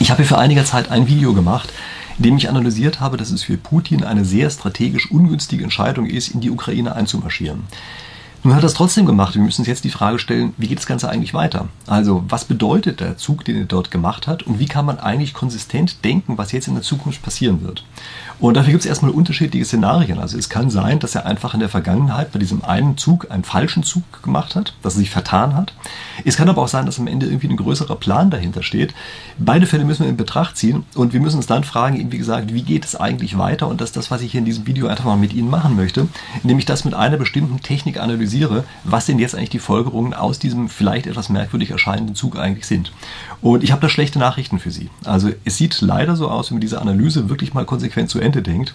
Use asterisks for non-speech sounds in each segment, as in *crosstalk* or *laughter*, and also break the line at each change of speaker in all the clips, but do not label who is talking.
Ich habe für einiger Zeit ein Video gemacht, in dem ich analysiert habe, dass es für Putin eine sehr strategisch ungünstige Entscheidung ist, in die Ukraine einzumarschieren. Nun hat er es trotzdem gemacht. Wir müssen uns jetzt die Frage stellen, wie geht das Ganze eigentlich weiter? Also, was bedeutet der Zug, den er dort gemacht hat und wie kann man eigentlich konsistent denken, was jetzt in der Zukunft passieren wird? Und dafür gibt es erstmal unterschiedliche Szenarien. Also es kann sein, dass er einfach in der Vergangenheit bei diesem einen Zug einen falschen Zug gemacht hat, dass er sich vertan hat. Es kann aber auch sein, dass am Ende irgendwie ein größerer Plan dahinter steht. Beide Fälle müssen wir in Betracht ziehen und wir müssen uns dann fragen, wie gesagt, wie geht es eigentlich weiter? Und das ist das, was ich hier in diesem Video einfach mal mit Ihnen machen möchte, nämlich das mit einer bestimmten Technik analysiere, was denn jetzt eigentlich die Folgerungen aus diesem vielleicht etwas merkwürdig erscheinenden Zug eigentlich sind. Und ich habe da schlechte Nachrichten für Sie. Also es sieht leider so aus, wenn wir diese Analyse wirklich mal konsequent zu Ende denkt,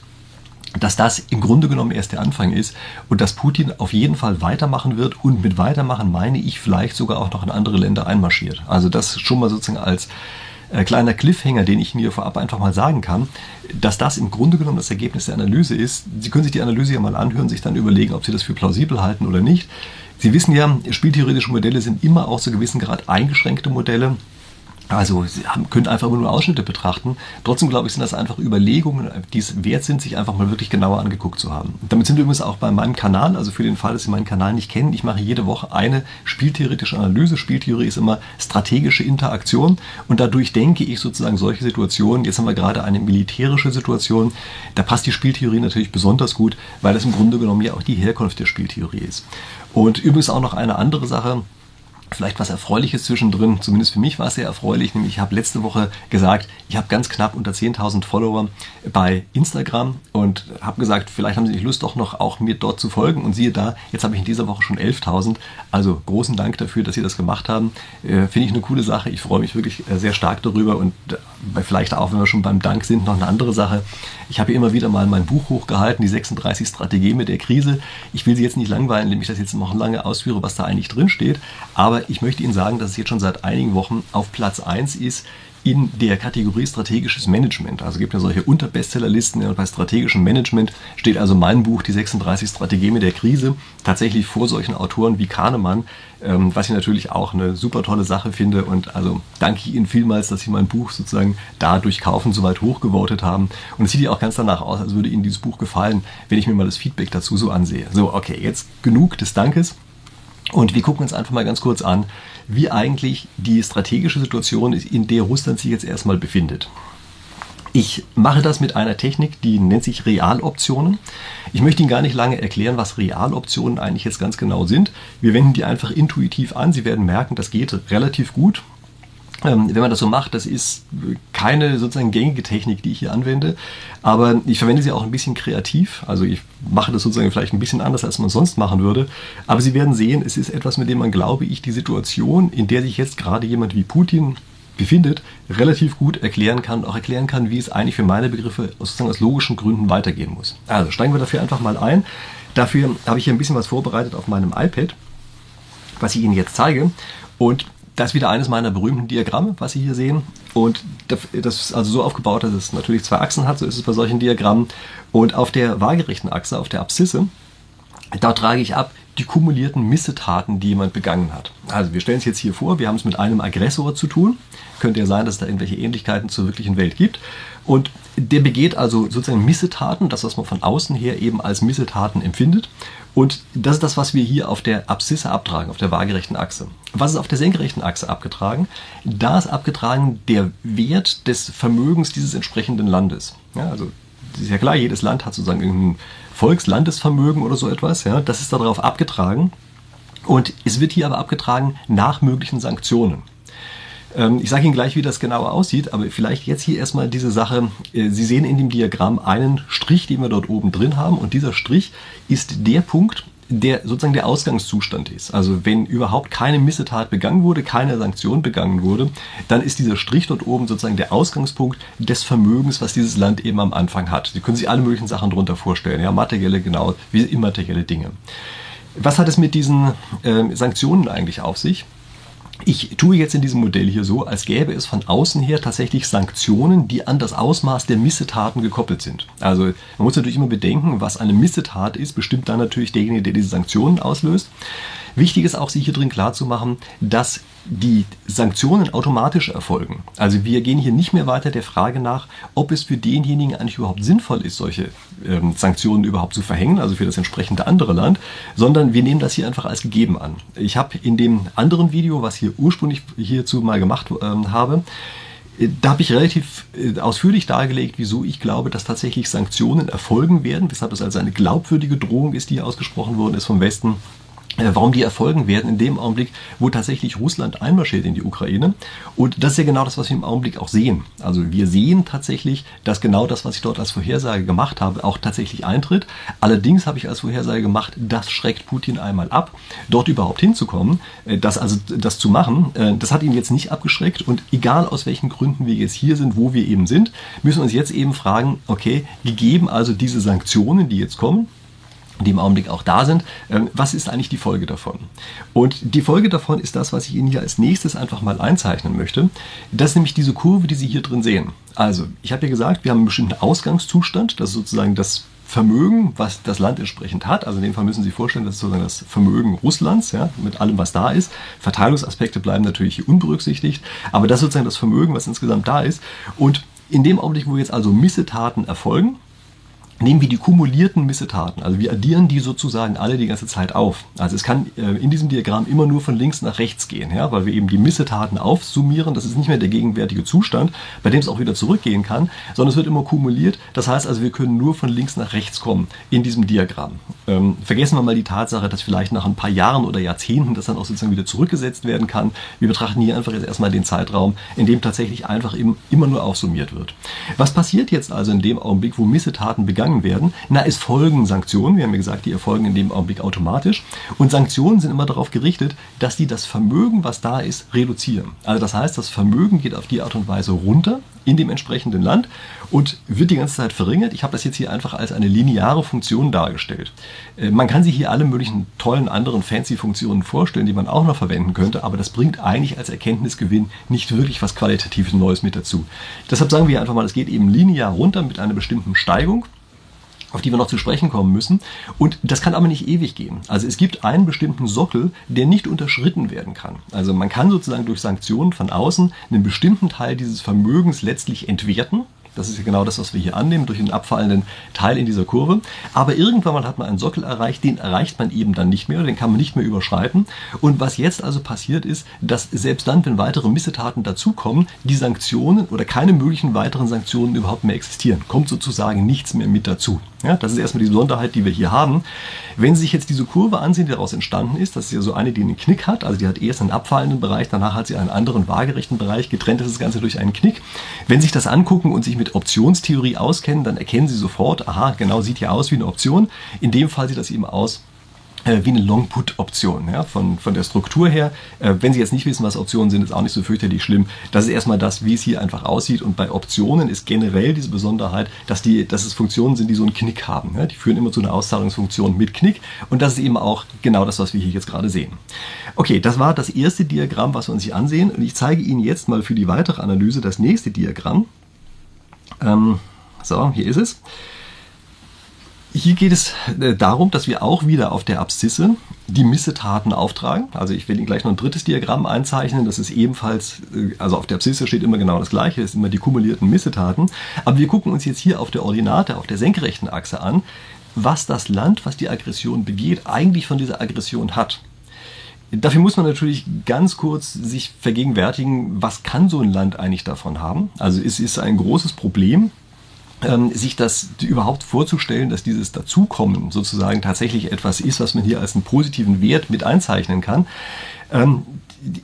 dass das im Grunde genommen erst der Anfang ist und dass Putin auf jeden Fall weitermachen wird und mit weitermachen meine ich vielleicht sogar auch noch in andere Länder einmarschiert. Also das schon mal sozusagen als äh, kleiner Cliffhanger, den ich mir vorab einfach mal sagen kann, dass das im Grunde genommen das Ergebnis der Analyse ist. Sie können sich die Analyse ja mal anhören, sich dann überlegen, ob Sie das für plausibel halten oder nicht. Sie wissen ja, spieltheoretische Modelle sind immer auch zu gewissen Grad eingeschränkte Modelle. Also Sie haben, können einfach nur Ausschnitte betrachten. Trotzdem glaube ich, sind das einfach Überlegungen, die es wert sind, sich einfach mal wirklich genauer angeguckt zu haben. Damit sind wir übrigens auch bei meinem Kanal, also für den Fall, dass Sie meinen Kanal nicht kennen. Ich mache jede Woche eine spieltheoretische Analyse. Spieltheorie ist immer strategische Interaktion und dadurch denke ich sozusagen solche Situationen. Jetzt haben wir gerade eine militärische Situation. Da passt die Spieltheorie natürlich besonders gut, weil das im Grunde genommen ja auch die Herkunft der Spieltheorie ist. Und übrigens auch noch eine andere Sache vielleicht was Erfreuliches zwischendrin. Zumindest für mich war es sehr erfreulich. Nämlich ich habe letzte Woche gesagt, ich habe ganz knapp unter 10.000 Follower bei Instagram und habe gesagt, vielleicht haben Sie nicht Lust, doch noch auch mir dort zu folgen. Und siehe da, jetzt habe ich in dieser Woche schon 11.000. Also großen Dank dafür, dass Sie das gemacht haben. Äh, Finde ich eine coole Sache. Ich freue mich wirklich äh, sehr stark darüber. Und äh, vielleicht auch, wenn wir schon beim Dank sind, noch eine andere Sache. Ich habe immer wieder mal mein Buch hochgehalten, die 36 Strategien mit der Krise. Ich will Sie jetzt nicht langweilen, indem ich das jetzt noch lange ausführe, was da eigentlich drin steht. Aber ich möchte Ihnen sagen, dass es jetzt schon seit einigen Wochen auf Platz 1 ist in der Kategorie strategisches Management. Also gibt ja solche Unterbestsellerlisten und bei strategischem Management steht also mein Buch Die 36 Strategien mit der Krise tatsächlich vor solchen Autoren wie Kahnemann, ähm, was ich natürlich auch eine super tolle Sache finde und also danke ich Ihnen vielmals, dass Sie mein Buch sozusagen da durch Kaufen so weit hochgevotet haben und es sieht ja auch ganz danach aus, als würde Ihnen dieses Buch gefallen, wenn ich mir mal das Feedback dazu so ansehe. So, okay, jetzt genug des Dankes. Und wir gucken uns einfach mal ganz kurz an, wie eigentlich die strategische Situation ist, in der Russland sich jetzt erstmal befindet. Ich mache das mit einer Technik, die nennt sich Realoptionen. Ich möchte Ihnen gar nicht lange erklären, was Realoptionen eigentlich jetzt ganz genau sind. Wir wenden die einfach intuitiv an. Sie werden merken, das geht relativ gut. Ähm, wenn man das so macht, das ist keine sozusagen gängige Technik, die ich hier anwende, aber ich verwende sie auch ein bisschen kreativ. Also ich mache das sozusagen vielleicht ein bisschen anders, als man sonst machen würde. Aber Sie werden sehen, es ist etwas, mit dem man, glaube ich, die Situation, in der sich jetzt gerade jemand wie Putin befindet, relativ gut erklären kann, auch erklären kann, wie es eigentlich für meine Begriffe sozusagen aus logischen Gründen weitergehen muss. Also steigen wir dafür einfach mal ein. Dafür habe ich hier ein bisschen was vorbereitet auf meinem iPad, was ich Ihnen jetzt zeige. Und das ist wieder eines meiner berühmten Diagramme, was Sie hier sehen. Und das ist also so aufgebaut, dass es natürlich zwei Achsen hat, so ist es bei solchen Diagrammen. Und auf der waagerechten Achse, auf der Abszisse, da trage ich ab die kumulierten Missetaten, die jemand begangen hat. Also wir stellen es jetzt hier vor, wir haben es mit einem Aggressor zu tun. Könnte ja sein, dass es da irgendwelche Ähnlichkeiten zur wirklichen Welt gibt. Und der begeht also sozusagen Missetaten, das, was man von außen her eben als Missetaten empfindet. Und das ist das, was wir hier auf der Abszisse abtragen, auf der waagerechten Achse. Was ist auf der senkrechten Achse abgetragen? Da ist abgetragen der Wert des Vermögens dieses entsprechenden Landes. Ja, also ist ja klar, jedes Land hat sozusagen irgendein Volkslandesvermögen oder so etwas. Ja, das ist darauf abgetragen. Und es wird hier aber abgetragen nach möglichen Sanktionen. Ähm, ich sage Ihnen gleich, wie das genauer aussieht, aber vielleicht jetzt hier erstmal diese Sache. Äh, Sie sehen in dem Diagramm einen Strich, den wir dort oben drin haben und dieser Strich ist der Punkt, der sozusagen der Ausgangszustand ist. Also wenn überhaupt keine Missetat begangen wurde, keine Sanktion begangen wurde, dann ist dieser Strich dort oben sozusagen der Ausgangspunkt des Vermögens, was dieses Land eben am Anfang hat. Sie können sich alle möglichen Sachen darunter vorstellen, ja, materielle genau, wie immaterielle Dinge. Was hat es mit diesen äh, Sanktionen eigentlich auf sich? Ich tue jetzt in diesem Modell hier so, als gäbe es von außen her tatsächlich Sanktionen, die an das Ausmaß der Missetaten gekoppelt sind. Also man muss natürlich immer bedenken, was eine Missetat ist, bestimmt dann natürlich derjenige, der diese Sanktionen auslöst. Wichtig ist auch, sich hier drin klarzumachen, dass die Sanktionen automatisch erfolgen. Also wir gehen hier nicht mehr weiter der Frage nach, ob es für denjenigen eigentlich überhaupt sinnvoll ist, solche ähm, Sanktionen überhaupt zu verhängen, also für das entsprechende andere Land, sondern wir nehmen das hier einfach als gegeben an. Ich habe in dem anderen Video, was hier ursprünglich hierzu mal gemacht ähm, habe, äh, da habe ich relativ äh, ausführlich dargelegt, wieso ich glaube, dass tatsächlich Sanktionen erfolgen werden, weshalb es also eine glaubwürdige Drohung ist, die hier ausgesprochen worden ist vom Westen warum die erfolgen werden in dem Augenblick, wo tatsächlich Russland einmarschiert in die Ukraine. Und das ist ja genau das, was wir im Augenblick auch sehen. Also wir sehen tatsächlich, dass genau das, was ich dort als Vorhersage gemacht habe, auch tatsächlich eintritt. Allerdings habe ich als Vorhersage gemacht, das schreckt Putin einmal ab, dort überhaupt hinzukommen, äh, das also das zu machen. Äh, das hat ihn jetzt nicht abgeschreckt und egal aus welchen Gründen wir jetzt hier sind, wo wir eben sind, müssen wir uns jetzt eben fragen, okay, gegeben also diese Sanktionen, die jetzt kommen, die im Augenblick auch da sind. Ähm, was ist eigentlich die Folge davon? Und die Folge davon ist das, was ich Ihnen hier als nächstes einfach mal einzeichnen möchte. Das ist nämlich diese Kurve, die Sie hier drin sehen. Also, ich habe ja gesagt, wir haben einen bestimmten Ausgangszustand, das ist sozusagen das Vermögen, was das Land entsprechend hat. Also in dem Fall müssen Sie sich vorstellen, das ist sozusagen das Vermögen Russlands, ja, mit allem, was da ist. Verteilungsaspekte bleiben natürlich hier unberücksichtigt, aber das ist sozusagen das Vermögen, was insgesamt da ist. Und in dem Augenblick, wo jetzt also Missetaten erfolgen, nehmen wir die kumulierten Missetaten, also wir addieren die sozusagen alle die ganze Zeit auf. Also es kann äh, in diesem Diagramm immer nur von links nach rechts gehen, ja, weil wir eben die Missetaten aufsummieren. Das ist nicht mehr der gegenwärtige Zustand, bei dem es auch wieder zurückgehen kann, sondern es wird immer kumuliert. Das heißt also, wir können nur von links nach rechts kommen in diesem Diagramm. Ähm, vergessen wir mal die Tatsache, dass vielleicht nach ein paar Jahren oder Jahrzehnten das dann auch sozusagen wieder zurückgesetzt werden kann. Wir betrachten hier einfach jetzt erstmal den Zeitraum, in dem tatsächlich einfach eben immer nur aufsummiert wird. Was passiert jetzt also in dem Augenblick, wo Missetaten begangen begangen werden? Na, es folgen Sanktionen. Wir haben ja gesagt, die erfolgen in dem Augenblick automatisch. Und Sanktionen sind immer darauf gerichtet, dass die das Vermögen, was da ist, reduzieren. Also das heißt, das Vermögen geht auf die Art und Weise runter in dem entsprechenden Land und wird die ganze Zeit verringert. Ich habe das jetzt hier einfach als eine lineare Funktion dargestellt. Äh, man kann sich hier alle möglichen tollen anderen fancy Funktionen vorstellen, die man auch noch verwenden könnte, aber das bringt eigentlich als Erkenntnisgewinn nicht wirklich was qualitatives Neues mit dazu. Deshalb sagen wir einfach mal, es geht eben linear runter mit einer bestimmten Steigung auf die wir noch zu sprechen kommen müssen. Und das kann aber nicht ewig gehen. Also es gibt einen bestimmten Sockel, der nicht unterschritten werden kann. Also man kann sozusagen durch Sanktionen von außen einen bestimmten Teil dieses Vermögens letztlich entwerten. Das ist ja genau das, was wir hier annehmen, durch den abfallenden Teil in dieser Kurve. Aber irgendwann mal hat man einen Sockel erreicht, den erreicht man eben dann nicht mehr, den kann man nicht mehr überschreiten. Und was jetzt also passiert ist, dass selbst dann, wenn weitere Missetaten dazukommen, die Sanktionen oder keine möglichen weiteren Sanktionen überhaupt mehr existieren. Kommt sozusagen nichts mehr mit dazu. Ja, das ist erstmal die Besonderheit, die wir hier haben. Wenn Sie sich jetzt diese Kurve ansehen, die daraus entstanden ist, das ist ja so eine, die einen Knick hat, also die hat erst einen abfallenden Bereich, danach hat sie einen anderen waagerechten Bereich, getrennt ist das Ganze durch einen Knick. Wenn Sie sich das angucken und sich mit Optionstheorie auskennen, dann erkennen Sie sofort, aha, genau sieht ja aus wie eine Option. In dem Fall sieht das eben aus äh, wie eine Long-Put-Option ja, von, von der Struktur her. Äh, wenn Sie jetzt nicht wissen, was Optionen sind, ist auch nicht so fürchterlich schlimm. Das ist erstmal das, wie es hier einfach aussieht. Und bei Optionen ist generell diese Besonderheit, dass, die, dass es Funktionen sind, die so einen Knick haben. Ja. Die führen immer zu einer Auszahlungsfunktion mit Knick. Und das ist eben auch genau das, was wir hier jetzt gerade sehen. Okay, das war das erste Diagramm, was wir uns hier ansehen. Und ich zeige Ihnen jetzt mal für die weitere Analyse das nächste Diagramm. Ähm, so, hier ist es. Hier geht es äh, darum, dass wir auch wieder auf der Abszisse die Missetaten auftragen. Also ich werde Ihnen gleich noch ein drittes Diagramm einzeichnen. Das ist ebenfalls, äh, also auf der Abszisse steht immer genau das Gleiche, das sind immer die kumulierten Missetaten. Aber wir gucken uns jetzt hier auf der Ordinate, auf der senkrechten Achse an, was das Land, was die Aggression begeht, eigentlich von dieser Aggression hat. Dafür muss man natürlich ganz kurz sich vergegenwärtigen, was kann so ein Land eigentlich davon haben. Also es ist ein großes Problem, ähm, sich das überhaupt vorzustellen, dass dieses Dazukommen sozusagen tatsächlich etwas ist, was man hier als einen positiven Wert mit einzeichnen kann.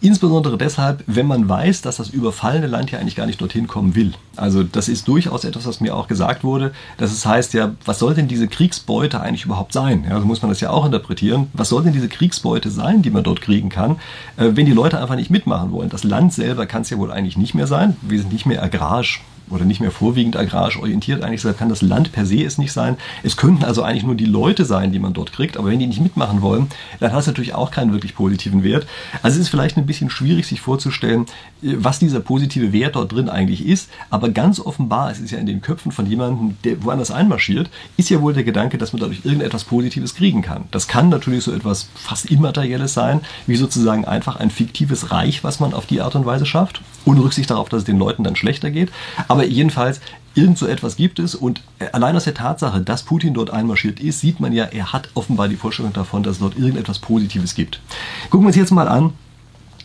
Insbesondere deshalb, wenn man weiß, dass das überfallene Land ja eigentlich gar nicht dorthin kommen will. Also das ist durchaus etwas, was mir auch gesagt wurde, dass es heißt ja, was soll denn diese Kriegsbeute eigentlich überhaupt sein? Ja, so muss man das ja auch interpretieren. Was soll denn diese Kriegsbeute sein, die man dort kriegen kann, äh, wenn die Leute einfach nicht mitmachen wollen? Das Land selber kann es ja wohl eigentlich nicht mehr sein. Wir sind nicht mehr agrarisch oder nicht mehr vorwiegend agrarisch orientiert eigentlich, kann das Land per se es nicht sein. Es könnten also eigentlich nur die Leute sein, die man dort kriegt, aber wenn die nicht mitmachen wollen, dann hat es natürlich auch keinen wirklich positiven Wert. Also es ist vielleicht ein bisschen schwierig, sich vorzustellen, was dieser positive Wert dort drin eigentlich ist, aber ganz offenbar, es ist ja in den Köpfen von jemandem, der woanders einmarschiert, ist ja wohl der Gedanke, dass man dadurch irgendetwas Positives kriegen kann. Das kann natürlich so etwas fast Immaterielles sein, wie sozusagen einfach ein fiktives Reich, was man auf die Art und Weise schafft, ohne Rücksicht darauf, dass es den Leuten dann schlechter geht. Aber jedenfalls, irgend so etwas gibt es und allein aus der Tatsache, dass Putin dort einmarschiert ist, sieht man ja, er hat offenbar die Vorstellung davon, dass es dort irgendetwas Positives gibt. Gucken wir uns jetzt mal an,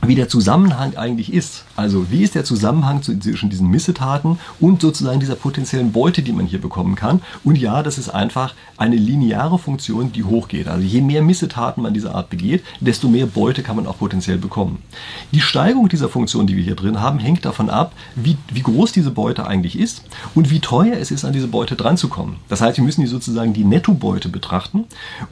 wie der Zusammenhang eigentlich ist. Also wie ist der Zusammenhang zwischen diesen Missetaten und sozusagen dieser potenziellen Beute, die man hier bekommen kann. Und ja, das ist einfach eine lineare Funktion, die hochgeht. Also je mehr Missetaten man dieser Art begeht, desto mehr Beute kann man auch potenziell bekommen. Die Steigerung dieser Funktion, die wir hier drin haben, hängt davon ab, wie, wie groß diese Beute eigentlich ist und wie teuer es ist, an diese Beute dranzukommen. Das heißt, wir müssen hier sozusagen die Nettobeute betrachten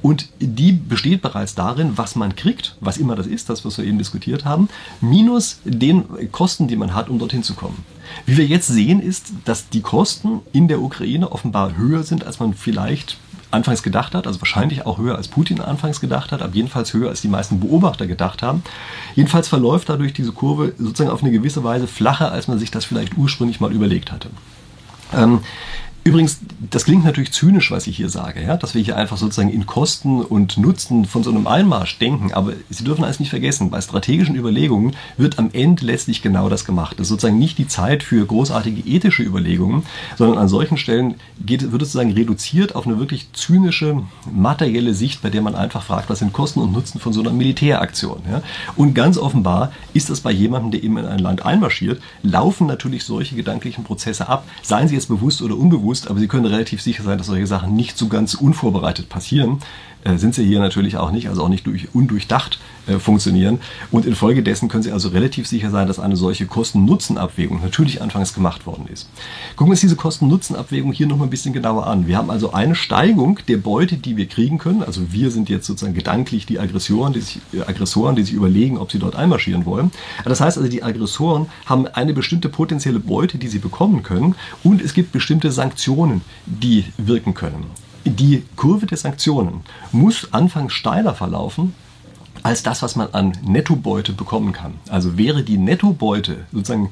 und die besteht bereits darin, was man kriegt, was immer das ist, das, was wir eben diskutiert haben, minus den Kosten, die man hat, um dorthin zu kommen. Wie wir jetzt sehen, ist, dass die Kosten in der Ukraine offenbar höher sind, als man vielleicht anfangs gedacht hat, also wahrscheinlich auch höher als Putin anfangs gedacht hat, aber jedenfalls höher als die meisten Beobachter gedacht haben. Jedenfalls verläuft dadurch diese Kurve sozusagen auf eine gewisse Weise flacher, als man sich das vielleicht ursprünglich mal überlegt hatte. Ähm, Übrigens, das klingt natürlich zynisch, was ich hier sage, ja? dass wir hier einfach sozusagen in Kosten und Nutzen von so einem Einmarsch denken. Aber Sie dürfen eines nicht vergessen, bei strategischen Überlegungen wird am Ende letztlich genau das gemacht. Das ist sozusagen nicht die Zeit für großartige ethische Überlegungen, sondern an solchen Stellen geht, wird es sozusagen reduziert auf eine wirklich zynische, materielle Sicht, bei der man einfach fragt, was sind Kosten und Nutzen von so einer Militäraktion. Ja? Und ganz offenbar ist das bei jemandem, der eben in ein Land einmarschiert, laufen natürlich solche gedanklichen Prozesse ab, seien sie jetzt bewusst oder unbewusst bewusst, aber Sie können relativ sicher sein, dass solche Sachen nicht so ganz unvorbereitet passieren. Äh, sind sie hier natürlich auch nicht, also auch nicht durch, undurchdacht äh, funktionieren. Und infolgedessen können Sie also relativ sicher sein, dass eine solche Kosten-Nutzen-Abwägung natürlich anfangs gemacht worden ist. Gucken wir uns diese Kosten-Nutzen-Abwägung hier nochmal ein bisschen genauer an. Wir haben also eine Steigung der Beute, die wir kriegen können. Also wir sind jetzt sozusagen gedanklich die Aggressoren, die sich, äh, Aggressoren, die sich überlegen, ob sie dort einmarschieren wollen. Das heißt also, die Aggressoren haben eine bestimmte potenzielle Beute, die sie bekommen können. Und es gibt bestimmte Sanktionen, die wirken können. Die Kurve der Sanktionen muss anfangs steiler verlaufen als das, was man an Nettobeute bekommen kann. Also wäre die Nettobeute sozusagen,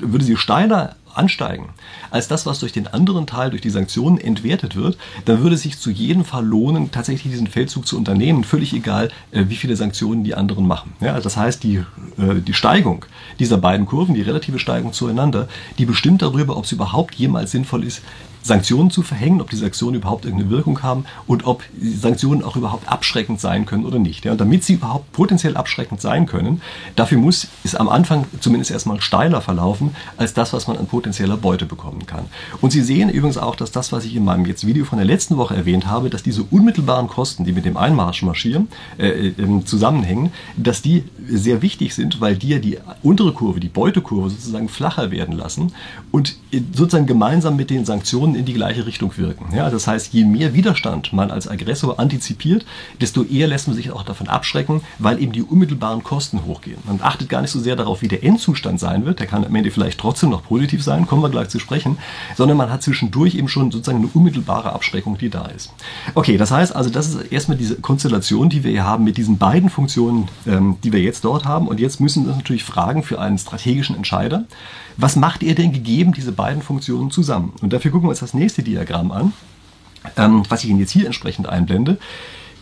würde sie steiler ansteigen als das, was durch den anderen Teil, durch die Sanktionen entwertet wird, dann würde es sich zu jedem Fall lohnen, tatsächlich diesen Feldzug zu unternehmen, völlig egal, äh, wie viele Sanktionen die anderen machen. Ja, das heißt, die, äh, die Steigung dieser beiden Kurven, die relative Steigung zueinander, die bestimmt darüber, ob es überhaupt jemals sinnvoll ist, Sanktionen zu verhängen, ob die Sanktionen überhaupt irgendeine Wirkung haben und ob Sanktionen auch überhaupt abschreckend sein können oder nicht. Ja, und damit sie überhaupt potenziell abschreckend sein können, dafür muss es am Anfang zumindest erstmal steiler verlaufen als das, was man an potenzieller Beute bekommen kann. Und Sie sehen übrigens auch, dass das, was ich in meinem jetzt Video von der letzten Woche erwähnt habe, dass diese unmittelbaren Kosten, die mit dem Einmarsch marschieren, äh, äh, zusammenhängen, dass die sehr wichtig sind, weil die ja die untere Kurve, die Beutekurve sozusagen flacher werden lassen und sozusagen gemeinsam mit den Sanktionen Sanktionen in die gleiche Richtung wirken. Ja, das heißt, je mehr Widerstand man als Aggressor antizipiert, desto eher lässt man sich auch davon abschrecken, weil eben die unmittelbaren Kosten hochgehen. Man achtet gar nicht so sehr darauf, wie der Endzustand sein wird. Der kann am Ende vielleicht trotzdem noch positiv sein, kommen wir gleich zu sprechen, sondern man hat zwischendurch eben schon sozusagen eine unmittelbare Abschreckung, die da ist. Okay, das heißt also, das ist erstmal diese Konstellation, die wir hier haben mit diesen beiden Funktionen, ähm, die wir jetzt dort haben. Und jetzt müssen wir uns natürlich fragen für einen strategischen Entscheider, was macht ihr denn gegeben diese beiden Funktionen zusammen? Und dafür gucken wir uns das nächste Diagramm an, ähm, was ich Ihnen jetzt hier entsprechend einblende,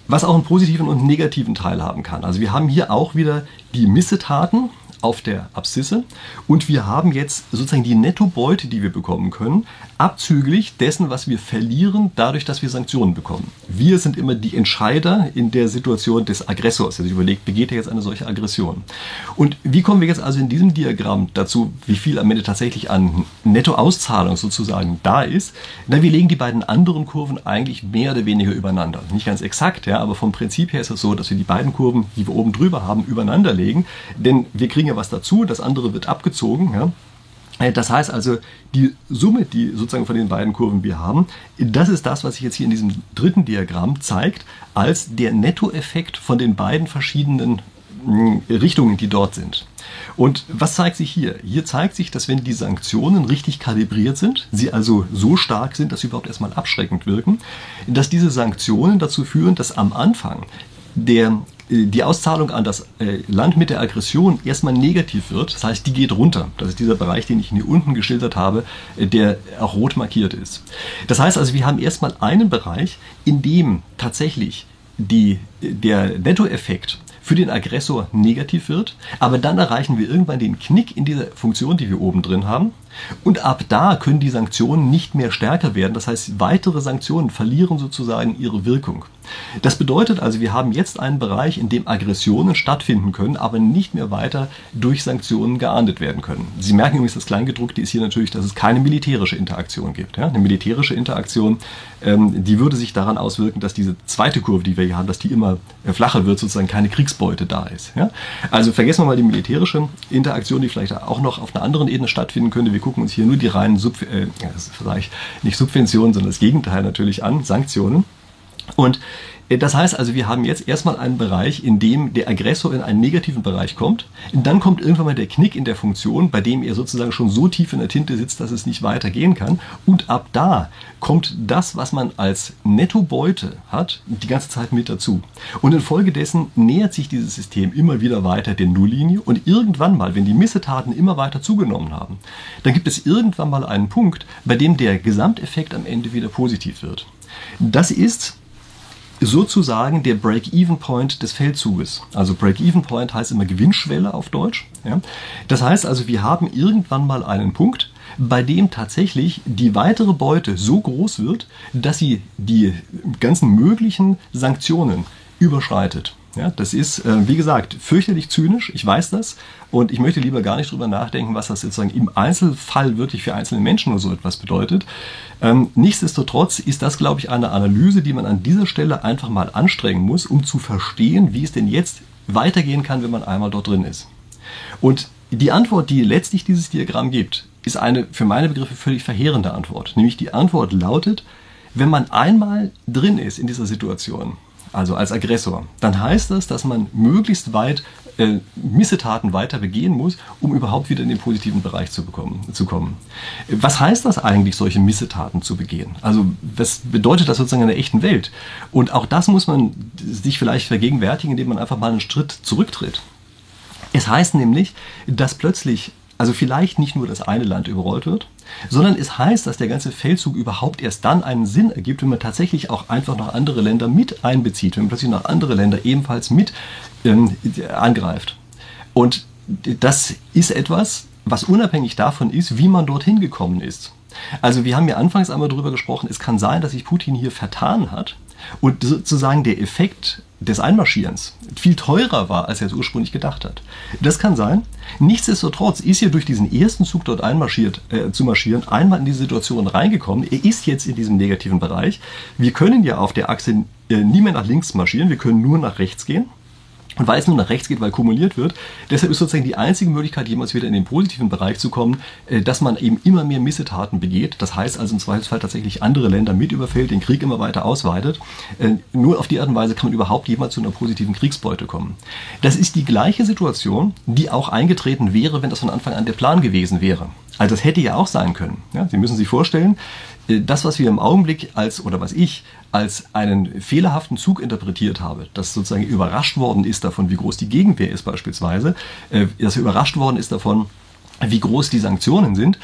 was auch einen positiven und einen negativen Teil haben kann. Also wir haben hier auch wieder die Missetaten, auf der Abszisse und wir haben jetzt sozusagen die Nettobeute, die wir bekommen können, abzüglich dessen, was wir verlieren, dadurch, dass wir Sanktionen bekommen. Wir sind immer die Entscheider in der Situation des Aggressors, der sich überlegt, begeht er jetzt eine solche Aggression. Und wie kommen wir jetzt also in diesem Diagramm dazu, wie viel am Ende tatsächlich an Nettoauszahlung sozusagen da ist? Na, wir legen die beiden anderen Kurven eigentlich mehr oder weniger übereinander. Nicht ganz exakt, ja, aber vom Prinzip her ist es so, dass wir die beiden Kurven, die wir oben drüber haben, übereinander legen, denn wir kriegen ja was dazu, das andere wird abgezogen. Ja. Äh, das heißt also, die Summe, die sozusagen von den beiden Kurven wir haben, das ist das, was sich jetzt hier in diesem dritten Diagramm zeigt, als der Nettoeffekt von den beiden verschiedenen Richtungen, die dort sind. Und was zeigt sich hier? Hier zeigt sich, dass wenn die Sanktionen richtig kalibriert sind, sie also so stark sind, dass sie überhaupt erstmal abschreckend wirken, dass diese Sanktionen dazu führen, dass am Anfang der die Auszahlung an das äh, Land mit der Aggression erstmal negativ wird. Das heißt, die geht runter. Das ist dieser Bereich, den ich hier unten geschildert habe, äh, der auch rot markiert ist. Das heißt also, wir haben erstmal einen Bereich, in dem tatsächlich die, der Nettoeffekt für den Aggressor negativ wird, aber dann erreichen wir irgendwann den Knick in dieser Funktion, die wir oben drin haben. Und ab da können die Sanktionen nicht mehr stärker werden. Das heißt, weitere Sanktionen verlieren sozusagen ihre Wirkung. Das bedeutet also, wir haben jetzt einen Bereich, in dem Aggressionen stattfinden können, aber nicht mehr weiter durch Sanktionen geahndet werden können. Sie merken übrigens, das Kleingedruckte ist hier natürlich, dass es keine militärische Interaktion gibt. Ja? Eine militärische Interaktion, ähm, die würde sich daran auswirken, dass diese zweite Kurve, die wir hier haben, dass die immer äh, flacher wird, sozusagen keine Kriegsbeute da ist. Ja? Also vergessen wir mal die militärische Interaktion, die vielleicht auch noch auf einer anderen Ebene stattfinden könnte. Wir gucken uns hier nur die reinen, Sub äh, vielleicht nicht Subventionen, sondern das Gegenteil natürlich an, Sanktionen. Und äh, das heißt also, wir haben jetzt erstmal einen Bereich, in dem der Aggressor in einen negativen Bereich kommt. Und dann kommt irgendwann mal der Knick in der Funktion, bei dem er sozusagen schon so tief in der Tinte sitzt, dass es nicht weitergehen kann. Und ab da kommt das, was man als Nettobeute hat, die ganze Zeit mit dazu. Und infolgedessen nähert sich dieses System immer wieder weiter der Nulllinie. Und irgendwann mal, wenn die Missetaten immer weiter zugenommen haben, dann gibt es irgendwann mal einen Punkt, bei dem der Gesamteffekt am Ende wieder positiv wird. Das ist sozusagen der Break-Even-Point des Feldzuges. Also Break-Even-Point heißt immer Gewinnschwelle auf Deutsch. Ja. Das heißt also, wir haben irgendwann mal einen Punkt, bei dem tatsächlich die weitere Beute so groß wird, dass sie die ganzen möglichen Sanktionen überschreitet. Ja, das ist, äh, wie gesagt, fürchterlich zynisch, ich weiß das. Und ich möchte lieber gar nicht drüber nachdenken, was das sozusagen im Einzelfall wirklich für einzelne Menschen oder so etwas bedeutet. Ähm, nichtsdestotrotz ist das, glaube ich, eine Analyse, die man an dieser Stelle einfach mal anstrengen muss, um zu verstehen, wie es denn jetzt weitergehen kann, wenn man einmal dort drin ist. Und die Antwort, die letztlich dieses Diagramm gibt, ist eine für meine Begriffe völlig verheerende Antwort. Nämlich die Antwort lautet, wenn man einmal drin ist in dieser Situation, also als Aggressor, dann heißt das, dass man möglichst weit äh, Missetaten weiter begehen muss, um überhaupt wieder in den positiven Bereich zu, bekommen, zu kommen. Was heißt das eigentlich, solche Missetaten zu begehen? Also was bedeutet das sozusagen in der echten Welt? Und auch das muss man sich vielleicht vergegenwärtigen, indem man einfach mal einen Schritt zurücktritt. Es heißt nämlich, dass plötzlich also vielleicht nicht nur das eine Land überrollt wird, sondern es heißt, dass der ganze Feldzug überhaupt erst dann einen Sinn ergibt, wenn man tatsächlich auch einfach noch andere Länder mit einbezieht, wenn man plötzlich noch andere Länder ebenfalls mit ähm, angreift. Und das ist etwas, was unabhängig davon ist, wie man dorthin gekommen ist. Also wir haben ja anfangs einmal darüber gesprochen, es kann sein, dass sich Putin hier vertan hat und sozusagen der Effekt des Einmarschierens viel teurer war, als er es ursprünglich gedacht hat. Das kann sein. Nichtsdestotrotz ist er durch diesen ersten Zug dort einmarschiert, äh, zu marschieren, einmal in die Situation reingekommen. Er ist jetzt in diesem negativen Bereich. Wir können ja auf der Achse äh, nie mehr nach links marschieren, wir können nur nach rechts gehen. Und weil es nur nach rechts geht, weil kumuliert wird, deshalb ist sozusagen die einzige Möglichkeit, jemals wieder in den positiven Bereich zu kommen, äh, dass man eben immer mehr Missetaten begeht. Das heißt also im Zweifelsfall tatsächlich andere Länder mit überfällt, den Krieg immer weiter ausweitet. Äh, nur auf die Art und Weise kann man überhaupt jemals zu einer positiven Kriegsbeute kommen. Das ist die gleiche Situation, die auch eingetreten wäre, wenn das von Anfang an der Plan gewesen wäre. Also das hätte ja auch sein können. Ja, Sie müssen sich vorstellen, das, was wir im Augenblick als, oder was ich als einen fehlerhaften Zug interpretiert habe, dass sozusagen überrascht worden ist davon, wie groß die Gegenwehr ist beispielsweise, äh, dass er überrascht worden ist davon, wie groß die Sanktionen sind,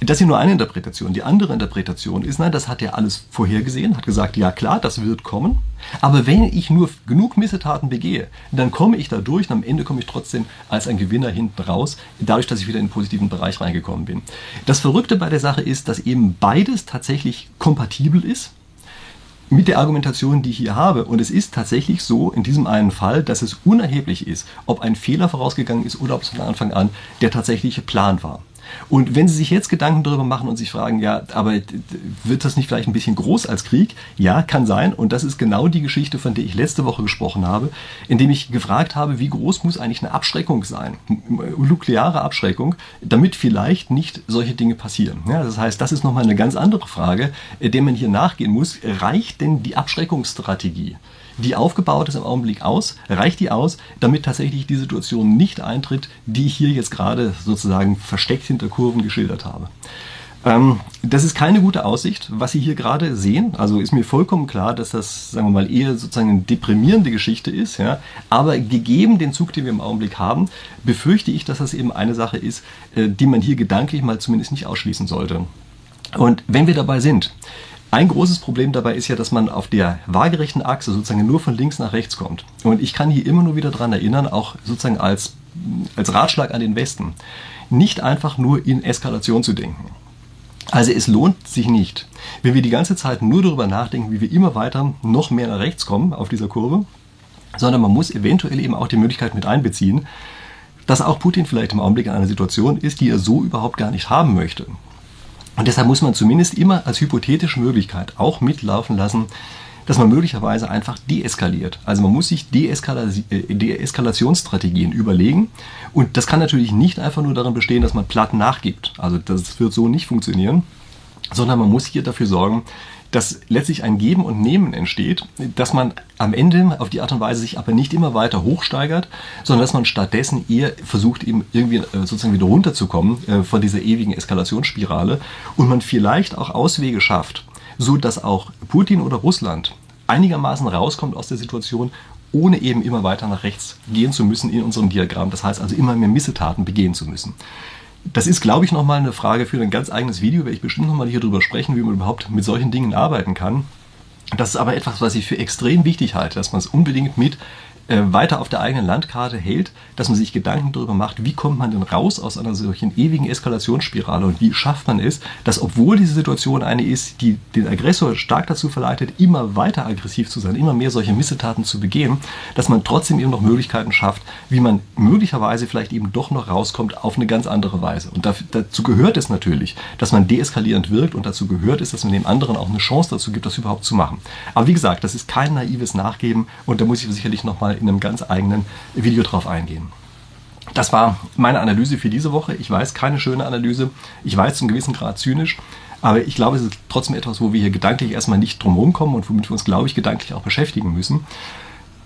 das ist nur eine Interpretation. Die andere Interpretation ist, nein, das hat er alles vorhergesehen, hat gesagt, ja klar, das wird kommen. Aber wenn ich nur genug Missetaten begehe, dann komme ich da durch und am Ende komme ich trotzdem als ein Gewinner hinten raus, dadurch, dass ich wieder in den positiven Bereich reingekommen bin. Das Verrückte bei der Sache ist, dass eben beides tatsächlich kompatibel ist mit der Argumentation, die ich hier habe. Und es ist tatsächlich so in diesem einen Fall, dass es unerheblich ist, ob ein Fehler vorausgegangen ist oder ob es von Anfang an der tatsächliche Plan war. Und wenn Sie sich jetzt Gedanken darüber machen und sich fragen, ja, aber wird das nicht vielleicht ein bisschen groß als Krieg? Ja, kann sein. Und das ist genau die Geschichte, von der ich letzte Woche gesprochen habe, indem ich gefragt habe, wie groß muss eigentlich eine Abschreckung sein, nukleare Abschreckung, damit vielleicht nicht solche Dinge passieren. Ja, das heißt, das ist nochmal eine ganz andere Frage, der man hier nachgehen muss. Reicht denn die Abschreckungsstrategie? Die aufgebaut ist im Augenblick aus? Reicht die aus, damit tatsächlich die Situation nicht eintritt, die ich hier jetzt gerade sozusagen versteckt hinter Kurven geschildert habe? Ähm, das ist keine gute Aussicht, was Sie hier gerade sehen. Also ist mir vollkommen klar, dass das, sagen wir mal, eher sozusagen eine deprimierende Geschichte ist. Ja? Aber gegeben den Zug, den wir im Augenblick haben, befürchte ich, dass das eben eine Sache ist, äh, die man hier gedanklich mal zumindest nicht ausschließen sollte. Und wenn wir dabei sind, ein großes Problem dabei ist ja, dass man auf der waagerechten Achse sozusagen nur von links nach rechts kommt. Und ich kann hier immer nur wieder daran erinnern, auch sozusagen als, als Ratschlag an den Westen, nicht einfach nur in Eskalation zu denken. Also es lohnt sich nicht, wenn wir die ganze Zeit nur darüber nachdenken, wie wir immer weiter noch mehr nach rechts kommen auf dieser Kurve, sondern man muss eventuell eben auch die Möglichkeit mit einbeziehen, dass auch Putin vielleicht im Augenblick in einer Situation ist, die er so überhaupt gar nicht haben möchte. Und deshalb muss man zumindest immer als hypothetische Möglichkeit auch mitlaufen lassen, dass man möglicherweise einfach deeskaliert. Also man muss sich äh, Deeskalationsstrategien überlegen. Und das kann natürlich nicht einfach nur darin bestehen, dass man platt nachgibt. Also das wird so nicht funktionieren, sondern man muss hier dafür sorgen, dass letztlich ein Geben und Nehmen entsteht, dass man am Ende auf die Art und Weise sich aber nicht immer weiter hochsteigert, sondern dass man stattdessen eher versucht, eben irgendwie äh, sozusagen wieder runterzukommen äh, von dieser ewigen Eskalationsspirale und man vielleicht auch Auswege schafft, so dass auch Putin oder Russland einigermaßen rauskommt aus der Situation, ohne eben immer weiter nach rechts gehen zu müssen in unserem Diagramm. Das heißt also immer mehr Missetaten begehen zu müssen. Das ist, glaube ich, nochmal eine Frage für ein ganz eigenes Video, werde ich bestimmt nochmal hier drüber sprechen, wie man überhaupt mit solchen Dingen arbeiten kann. Das ist aber etwas, was ich für extrem wichtig halte, dass man es unbedingt mit äh, weiter auf der eigenen Landkarte hält, dass man sich Gedanken darüber macht, wie kommt man denn raus aus einer solchen ewigen Eskalationsspirale und wie schafft man es, dass obwohl diese Situation eine ist, die den Aggressor stark dazu verleitet, immer weiter aggressiv zu sein, immer mehr solche Missetaten zu begehen, dass man trotzdem eben noch Möglichkeiten schafft, wie man möglicherweise vielleicht eben doch noch rauskommt auf eine ganz andere Weise. Und dazu gehört es natürlich, dass man deeskalierend wirkt und dazu gehört es, dass man dem anderen auch eine Chance dazu gibt, das überhaupt zu machen. Aber wie gesagt, das ist kein naives Nachgeben und da muss ich sicherlich nochmal in einem ganz eigenen Video drauf eingehen. Das war meine Analyse für diese Woche. Ich weiß, keine schöne Analyse. Ich weiß zum gewissen Grad zynisch. Aber ich glaube, es ist trotzdem etwas, wo wir hier gedanklich erstmal nicht drum kommen und womit wir uns, glaube ich, gedanklich auch beschäftigen müssen.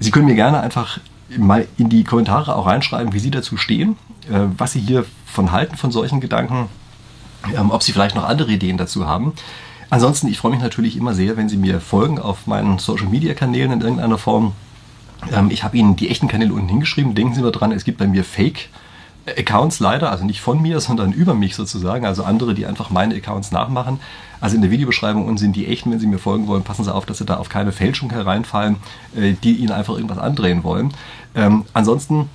Sie können mir gerne einfach mal in die Kommentare auch reinschreiben, wie Sie dazu stehen, äh, was Sie hier von halten von solchen Gedanken, ähm, ob Sie vielleicht noch andere Ideen dazu haben. Ansonsten, ich freue mich natürlich immer sehr, wenn Sie mir folgen auf meinen Social-Media-Kanälen in irgendeiner Form. Ähm, ich habe Ihnen die echten Kanäle unten hingeschrieben. Denken Sie mal dran, es gibt bei mir Fake. Accounts leider, also nicht von mir, *laughs* sondern über mich sozusagen, also andere, die einfach meine Accounts nachmachen. Also in der Videobeschreibung unten sind die echten, wenn Sie mir folgen wollen, passen Sie auf, dass Sie da auf keine Fälschung hereinfallen, äh, die Ihnen einfach irgendwas andrehen wollen. Ähm, ansonsten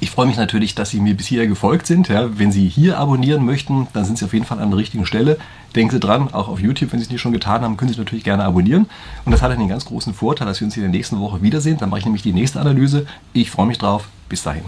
ich freue mich natürlich, dass Sie mir bis hierher gefolgt sind. Ja, wenn Sie hier abonnieren möchten, dann sind Sie auf jeden Fall an der richtigen Stelle. Denken Sie dran, auch auf YouTube, wenn Sie es nicht schon getan haben, können Sie natürlich gerne abonnieren. Und das hat einen ganz großen Vorteil, dass wir uns in der nächsten Woche wiedersehen. Dann mache ich nämlich die nächste Analyse. Ich freue mich drauf. Bis dahin.